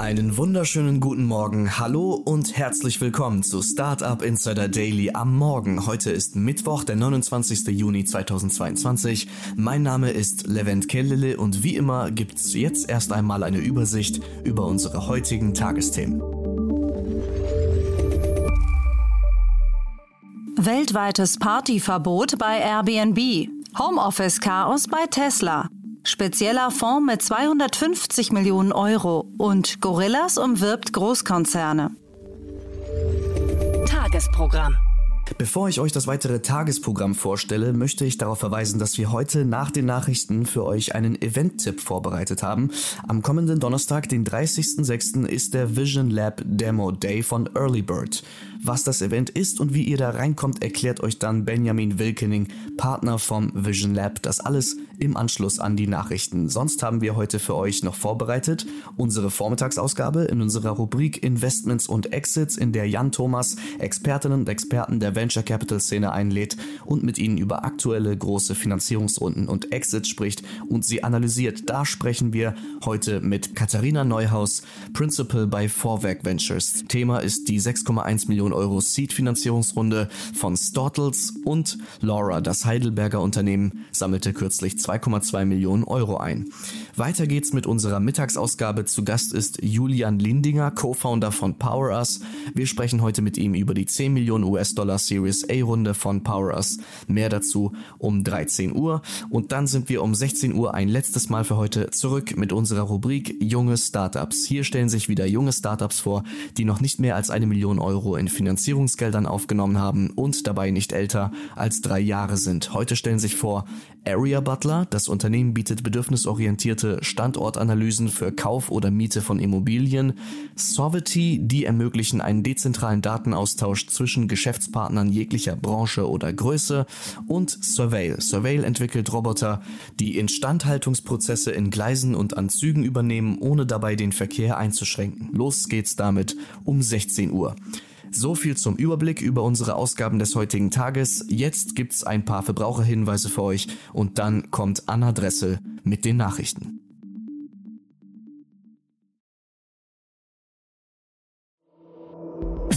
Einen wunderschönen guten Morgen, hallo und herzlich willkommen zu Startup Insider Daily am Morgen. Heute ist Mittwoch, der 29. Juni 2022. Mein Name ist Levent Kellele und wie immer gibt's jetzt erst einmal eine Übersicht über unsere heutigen Tagesthemen. Weltweites Partyverbot bei Airbnb. Homeoffice-Chaos bei Tesla. Spezieller Fonds mit 250 Millionen Euro und Gorillas umwirbt Großkonzerne. Tagesprogramm. Bevor ich euch das weitere Tagesprogramm vorstelle, möchte ich darauf verweisen, dass wir heute nach den Nachrichten für euch einen Event-Tipp vorbereitet haben. Am kommenden Donnerstag, den 30.06., ist der Vision Lab Demo Day von Early Bird. Was das Event ist und wie ihr da reinkommt, erklärt euch dann Benjamin Wilkening, Partner vom Vision Lab. Das alles im Anschluss an die Nachrichten. Sonst haben wir heute für euch noch vorbereitet unsere Vormittagsausgabe in unserer Rubrik Investments und Exits, in der Jan Thomas Expertinnen und Experten der Venture Capital Szene einlädt und mit ihnen über aktuelle große Finanzierungsrunden und Exits spricht und sie analysiert. Da sprechen wir heute mit Katharina Neuhaus, Principal bei Vorwerk Ventures. Thema ist die 6,1 Millionen Millionen Euro Seed-Finanzierungsrunde von Stortles und Laura, das Heidelberger Unternehmen, sammelte kürzlich 2,2 Millionen Euro ein. Weiter geht's mit unserer Mittagsausgabe. Zu Gast ist Julian Lindinger, Co-Founder von PowerUs. Wir sprechen heute mit ihm über die 10 Millionen US-Dollar Series A-Runde von PowerUs. Mehr dazu um 13 Uhr. Und dann sind wir um 16 Uhr ein letztes Mal für heute zurück mit unserer Rubrik Junge Startups. Hier stellen sich wieder junge Startups vor, die noch nicht mehr als eine Million Euro in Finanzierungsgeldern aufgenommen haben und dabei nicht älter als drei Jahre sind. Heute stellen sich vor Area Butler. Das Unternehmen bietet bedürfnisorientierte Standortanalysen für Kauf oder Miete von Immobilien. Sovety, die ermöglichen einen dezentralen Datenaustausch zwischen Geschäftspartnern jeglicher Branche oder Größe. Und Surveil. Surveil entwickelt Roboter, die Instandhaltungsprozesse in Gleisen und an Zügen übernehmen, ohne dabei den Verkehr einzuschränken. Los geht's damit um 16 Uhr. So viel zum Überblick über unsere Ausgaben des heutigen Tages. Jetzt gibt's ein paar Verbraucherhinweise für euch und dann kommt Anna Dressel mit den Nachrichten.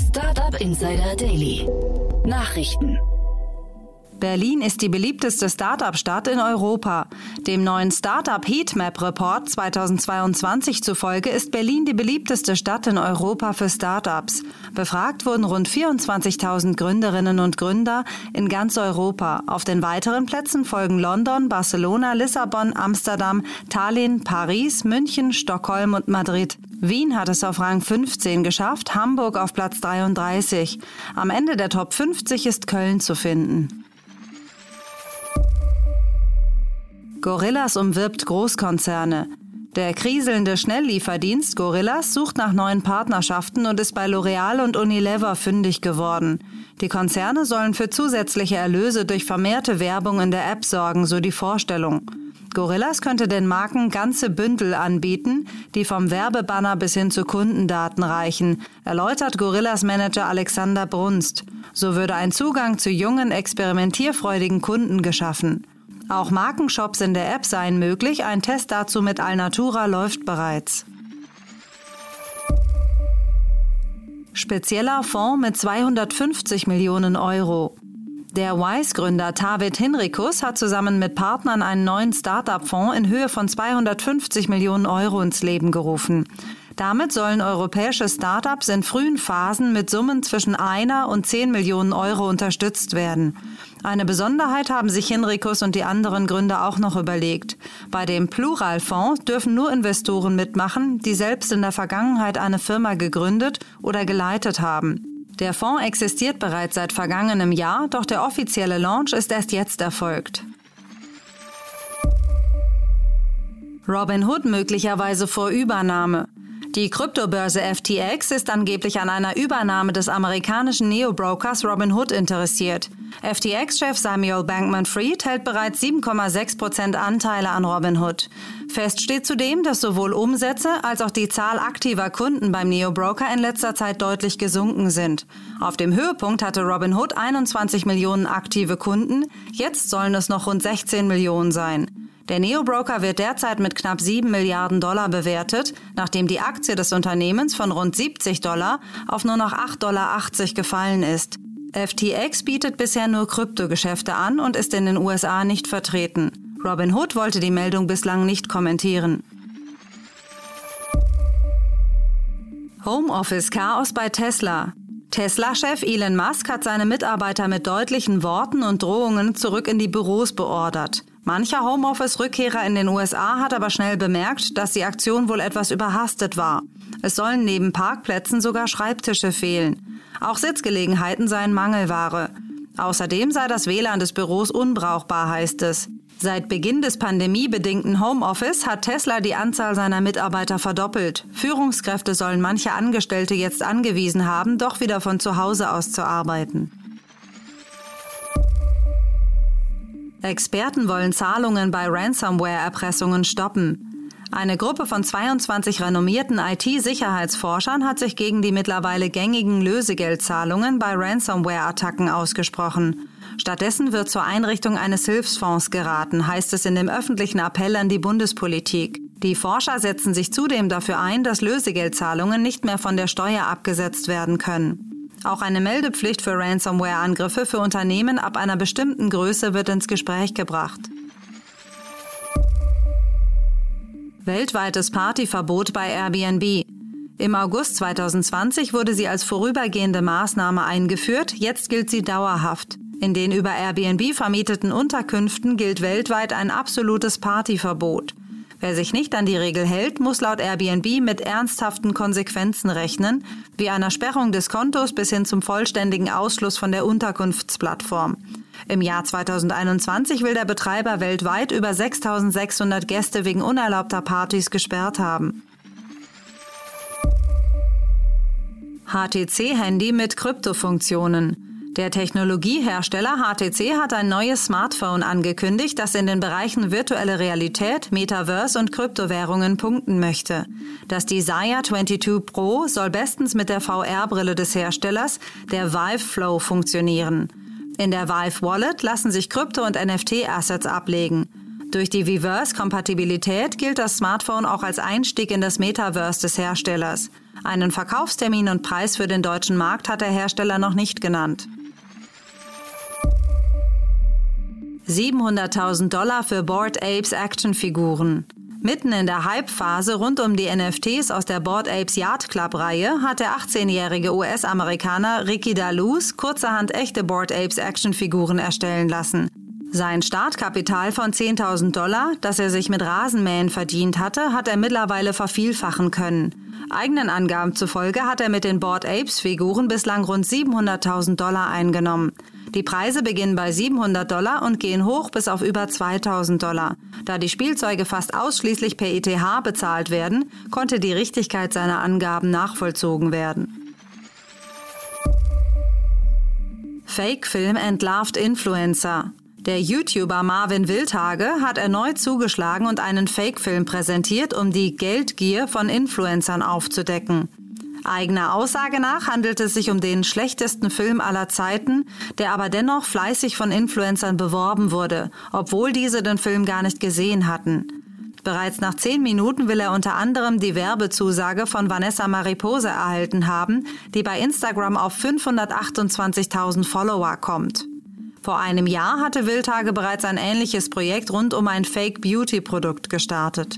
Startup Insider Daily. Nachrichten. Berlin ist die beliebteste Startup-Stadt in Europa. Dem neuen Startup Heatmap Report 2022 zufolge ist Berlin die beliebteste Stadt in Europa für Startups. Befragt wurden rund 24.000 Gründerinnen und Gründer in ganz Europa. Auf den weiteren Plätzen folgen London, Barcelona, Lissabon, Amsterdam, Tallinn, Paris, München, Stockholm und Madrid. Wien hat es auf Rang 15 geschafft, Hamburg auf Platz 33. Am Ende der Top 50 ist Köln zu finden. Gorillas umwirbt Großkonzerne. Der kriselnde Schnelllieferdienst Gorillas sucht nach neuen Partnerschaften und ist bei L'Oreal und Unilever fündig geworden. Die Konzerne sollen für zusätzliche Erlöse durch vermehrte Werbung in der App sorgen, so die Vorstellung. Gorillas könnte den Marken ganze Bündel anbieten, die vom Werbebanner bis hin zu Kundendaten reichen, erläutert Gorillas Manager Alexander Brunst. So würde ein Zugang zu jungen, experimentierfreudigen Kunden geschaffen. Auch Markenshops in der App seien möglich, ein Test dazu mit Alnatura läuft bereits. Spezieller Fonds mit 250 Millionen Euro. Der Wise-Gründer Tavid Hinrikus hat zusammen mit Partnern einen neuen Start-up-Fonds in Höhe von 250 Millionen Euro ins Leben gerufen. Damit sollen europäische Startups in frühen Phasen mit Summen zwischen einer und zehn Millionen Euro unterstützt werden. Eine Besonderheit haben sich Hinrikus und die anderen Gründer auch noch überlegt. Bei dem Pluralfonds dürfen nur Investoren mitmachen, die selbst in der Vergangenheit eine Firma gegründet oder geleitet haben. Der Fonds existiert bereits seit vergangenem Jahr, doch der offizielle Launch ist erst jetzt erfolgt. Robin Hood möglicherweise vor Übernahme. Die Kryptobörse FTX ist angeblich an einer Übernahme des amerikanischen Neobrokers Robinhood interessiert. FTX-Chef Samuel Bankman-Fried hält bereits 7,6 Prozent Anteile an Robinhood. Fest steht zudem, dass sowohl Umsätze als auch die Zahl aktiver Kunden beim Neobroker in letzter Zeit deutlich gesunken sind. Auf dem Höhepunkt hatte Robinhood 21 Millionen aktive Kunden, jetzt sollen es noch rund 16 Millionen sein. Der Neobroker wird derzeit mit knapp 7 Milliarden Dollar bewertet, nachdem die Aktie des Unternehmens von rund 70 Dollar auf nur noch 8,80 Dollar gefallen ist. FTX bietet bisher nur Kryptogeschäfte an und ist in den USA nicht vertreten. Robin Hood wollte die Meldung bislang nicht kommentieren. Homeoffice-Chaos bei Tesla. Tesla-Chef Elon Musk hat seine Mitarbeiter mit deutlichen Worten und Drohungen zurück in die Büros beordert. Mancher Homeoffice-Rückkehrer in den USA hat aber schnell bemerkt, dass die Aktion wohl etwas überhastet war. Es sollen neben Parkplätzen sogar Schreibtische fehlen. Auch Sitzgelegenheiten seien Mangelware. Außerdem sei das WLAN des Büros unbrauchbar, heißt es. Seit Beginn des pandemiebedingten Homeoffice hat Tesla die Anzahl seiner Mitarbeiter verdoppelt. Führungskräfte sollen manche Angestellte jetzt angewiesen haben, doch wieder von zu Hause aus zu arbeiten. Experten wollen Zahlungen bei Ransomware-Erpressungen stoppen. Eine Gruppe von 22 renommierten IT-Sicherheitsforschern hat sich gegen die mittlerweile gängigen Lösegeldzahlungen bei Ransomware-Attacken ausgesprochen. Stattdessen wird zur Einrichtung eines Hilfsfonds geraten, heißt es in dem öffentlichen Appell an die Bundespolitik. Die Forscher setzen sich zudem dafür ein, dass Lösegeldzahlungen nicht mehr von der Steuer abgesetzt werden können. Auch eine Meldepflicht für Ransomware-Angriffe für Unternehmen ab einer bestimmten Größe wird ins Gespräch gebracht. Weltweites Partyverbot bei Airbnb. Im August 2020 wurde sie als vorübergehende Maßnahme eingeführt, jetzt gilt sie dauerhaft. In den über Airbnb vermieteten Unterkünften gilt weltweit ein absolutes Partyverbot. Wer sich nicht an die Regel hält, muss laut Airbnb mit ernsthaften Konsequenzen rechnen, wie einer Sperrung des Kontos bis hin zum vollständigen Ausschluss von der Unterkunftsplattform. Im Jahr 2021 will der Betreiber weltweit über 6600 Gäste wegen unerlaubter Partys gesperrt haben. HTC-Handy mit Kryptofunktionen. Der Technologiehersteller HTC hat ein neues Smartphone angekündigt, das in den Bereichen virtuelle Realität, Metaverse und Kryptowährungen punkten möchte. Das Desire 22 Pro soll bestens mit der VR-Brille des Herstellers, der Vive Flow, funktionieren. In der Vive Wallet lassen sich Krypto- und NFT-Assets ablegen. Durch die Viverse-Kompatibilität gilt das Smartphone auch als Einstieg in das Metaverse des Herstellers. Einen Verkaufstermin und Preis für den deutschen Markt hat der Hersteller noch nicht genannt. 700.000 Dollar für Board Apes Actionfiguren. Mitten in der Hype-Phase rund um die NFTs aus der Board Apes Yard Club-Reihe hat der 18-jährige US-Amerikaner Ricky Daluz kurzerhand echte Board Apes Actionfiguren erstellen lassen. Sein Startkapital von 10.000 Dollar, das er sich mit Rasenmähen verdient hatte, hat er mittlerweile vervielfachen können. Eigenen Angaben zufolge hat er mit den Board Apes Figuren bislang rund 700.000 Dollar eingenommen. Die Preise beginnen bei 700 Dollar und gehen hoch bis auf über 2000 Dollar. Da die Spielzeuge fast ausschließlich per ETH bezahlt werden, konnte die Richtigkeit seiner Angaben nachvollzogen werden. Fake-Film entlarvt Influencer. Der YouTuber Marvin Wildhage hat erneut zugeschlagen und einen Fake-Film präsentiert, um die Geldgier von Influencern aufzudecken. Eigener Aussage nach handelt es sich um den schlechtesten Film aller Zeiten, der aber dennoch fleißig von Influencern beworben wurde, obwohl diese den Film gar nicht gesehen hatten. Bereits nach zehn Minuten will er unter anderem die Werbezusage von Vanessa Mariposa erhalten haben, die bei Instagram auf 528.000 Follower kommt. Vor einem Jahr hatte Wildtage bereits ein ähnliches Projekt rund um ein Fake Beauty Produkt gestartet.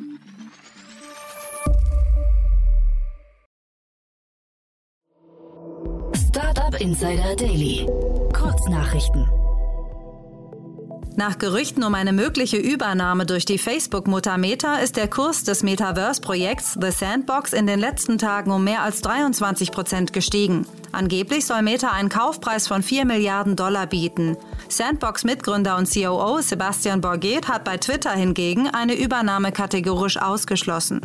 Insider Daily. Kurznachrichten. Nach Gerüchten um eine mögliche Übernahme durch die Facebook-Mutter Meta ist der Kurs des Metaverse-Projekts The Sandbox in den letzten Tagen um mehr als 23 Prozent gestiegen. Angeblich soll Meta einen Kaufpreis von 4 Milliarden Dollar bieten. Sandbox-Mitgründer und COO Sebastian Borget hat bei Twitter hingegen eine Übernahme kategorisch ausgeschlossen.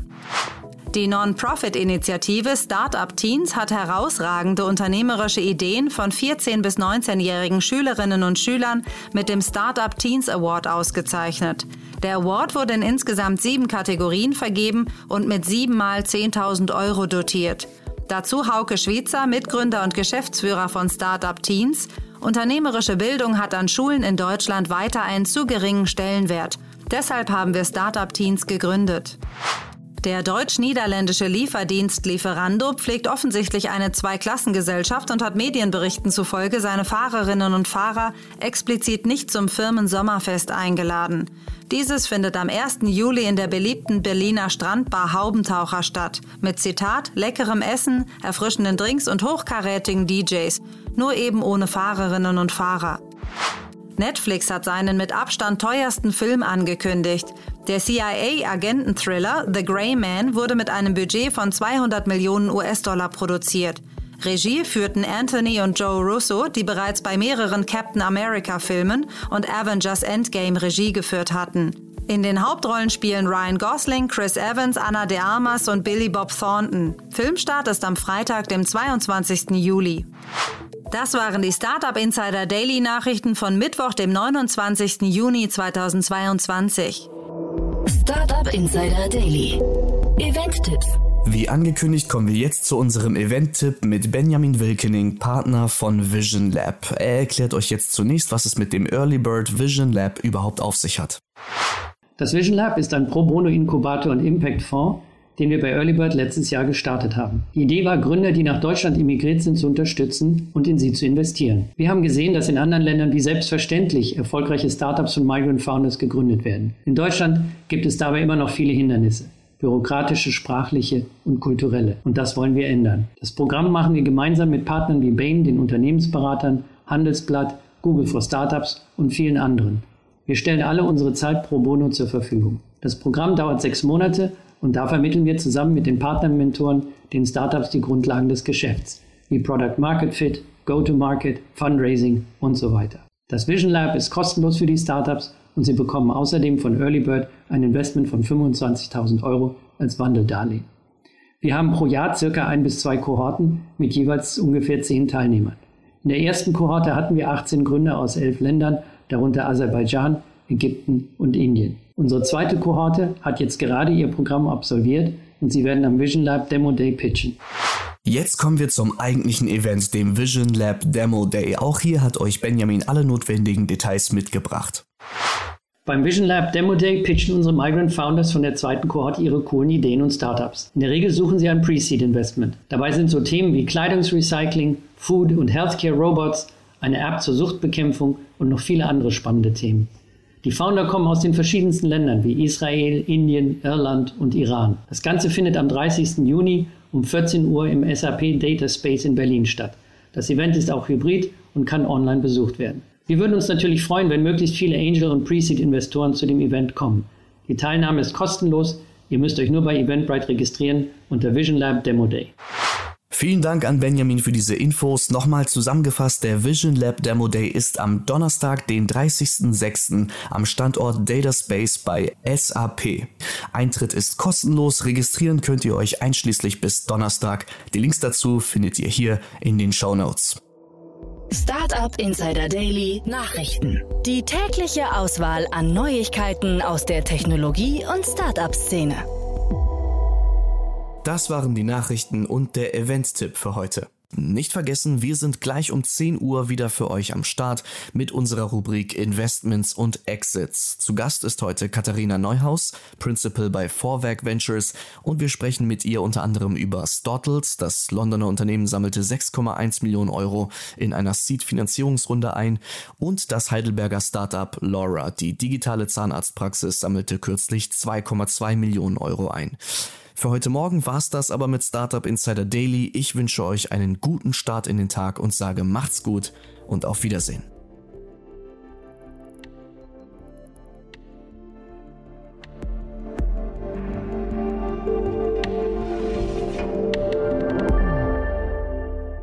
Die Non-Profit-Initiative Startup Teens hat herausragende unternehmerische Ideen von 14- bis 19-jährigen Schülerinnen und Schülern mit dem Startup Teens Award ausgezeichnet. Der Award wurde in insgesamt sieben Kategorien vergeben und mit siebenmal 10.000 Euro dotiert. Dazu Hauke Schwitzer, Mitgründer und Geschäftsführer von Startup Teens. Unternehmerische Bildung hat an Schulen in Deutschland weiter einen zu geringen Stellenwert. Deshalb haben wir Startup Teens gegründet. Der deutsch-niederländische Lieferdienst Lieferando pflegt offensichtlich eine Zweiklassengesellschaft und hat Medienberichten zufolge seine Fahrerinnen und Fahrer explizit nicht zum Firmensommerfest eingeladen. Dieses findet am 1. Juli in der beliebten Berliner Strandbar Haubentaucher statt. Mit Zitat, leckerem Essen, erfrischenden Drinks und hochkarätigen DJs. Nur eben ohne Fahrerinnen und Fahrer. Netflix hat seinen mit Abstand teuersten Film angekündigt. Der CIA-Agenten-Thriller The Grey Man wurde mit einem Budget von 200 Millionen US-Dollar produziert. Regie führten Anthony und Joe Russo, die bereits bei mehreren Captain America-Filmen und Avengers Endgame Regie geführt hatten. In den Hauptrollen spielen Ryan Gosling, Chris Evans, Anna de Armas und Billy Bob Thornton. Filmstart ist am Freitag, dem 22. Juli. Das waren die Startup Insider Daily Nachrichten von Mittwoch, dem 29. Juni 2022. Startup Insider Daily. Event-Tipps. Wie angekündigt kommen wir jetzt zu unserem Event-Tipp mit Benjamin Wilkening, Partner von Vision Lab. Er erklärt euch jetzt zunächst, was es mit dem Early Bird Vision Lab überhaupt auf sich hat. Das Vision Lab ist ein Pro Bono Inkubator und Impact Fonds, den wir bei Earlybird letztes Jahr gestartet haben. Die Idee war, Gründer, die nach Deutschland emigriert sind, zu unterstützen und in sie zu investieren. Wir haben gesehen, dass in anderen Ländern wie selbstverständlich erfolgreiche Startups und Migrant Founders gegründet werden. In Deutschland gibt es dabei immer noch viele Hindernisse bürokratische, sprachliche und kulturelle. Und das wollen wir ändern. Das Programm machen wir gemeinsam mit Partnern wie Bain, den Unternehmensberatern, Handelsblatt, Google for Startups und vielen anderen. Wir stellen alle unsere Zeit pro bono zur Verfügung. Das Programm dauert sechs Monate und da vermitteln wir zusammen mit den Partnermentoren den Startups die Grundlagen des Geschäfts, wie Product Market Fit, Go-to-Market, Fundraising und so weiter. Das Vision Lab ist kostenlos für die Startups und sie bekommen außerdem von Earlybird ein Investment von 25.000 Euro als Wandeldarlehen. Wir haben pro Jahr circa ein bis zwei Kohorten mit jeweils ungefähr zehn Teilnehmern. In der ersten Kohorte hatten wir 18 Gründer aus elf Ländern, darunter Aserbaidschan, Ägypten und Indien. Unsere zweite Kohorte hat jetzt gerade ihr Programm absolviert und sie werden am Vision Lab Demo Day pitchen. Jetzt kommen wir zum eigentlichen Event, dem Vision Lab Demo Day. Auch hier hat euch Benjamin alle notwendigen Details mitgebracht. Beim Vision Lab Demo Day pitchen unsere Migrant Founders von der zweiten Kohorte ihre coolen Ideen und Startups. In der Regel suchen sie ein Pre-Seed Investment. Dabei sind so Themen wie Kleidungsrecycling, Food und Healthcare Robots, eine App zur Suchtbekämpfung und noch viele andere spannende Themen. Die Founder kommen aus den verschiedensten Ländern wie Israel, Indien, Irland und Iran. Das Ganze findet am 30. Juni um 14 Uhr im SAP Data Space in Berlin statt. Das Event ist auch hybrid und kann online besucht werden. Wir würden uns natürlich freuen, wenn möglichst viele Angel- und Pre-Seed-Investoren zu dem Event kommen. Die Teilnahme ist kostenlos. Ihr müsst euch nur bei Eventbrite registrieren unter Vision Lab Demo Day. Vielen Dank an Benjamin für diese Infos. Nochmal zusammengefasst, der Vision Lab Demo Day ist am Donnerstag, den 30.06. am Standort Data Space bei SAP. Eintritt ist kostenlos, registrieren könnt ihr euch einschließlich bis Donnerstag. Die Links dazu findet ihr hier in den Show Notes. Startup Insider Daily Nachrichten. Die tägliche Auswahl an Neuigkeiten aus der Technologie- und Startup-Szene. Das waren die Nachrichten und der Event-Tipp für heute. Nicht vergessen, wir sind gleich um 10 Uhr wieder für euch am Start mit unserer Rubrik Investments und Exits. Zu Gast ist heute Katharina Neuhaus, Principal bei Vorwerk Ventures und wir sprechen mit ihr unter anderem über Stottles. Das Londoner Unternehmen sammelte 6,1 Millionen Euro in einer Seed-Finanzierungsrunde ein und das Heidelberger Startup Laura, die digitale Zahnarztpraxis, sammelte kürzlich 2,2 Millionen Euro ein. Für heute Morgen war's das aber mit Startup Insider Daily. Ich wünsche euch einen guten Start in den Tag und sage macht's gut und auf Wiedersehen.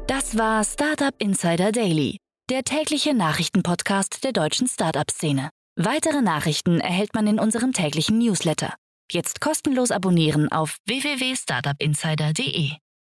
Das war Startup Insider Daily, der tägliche Nachrichtenpodcast der deutschen Startup-Szene. Weitere Nachrichten erhält man in unserem täglichen Newsletter Jetzt kostenlos abonnieren auf www.startupinsider.de.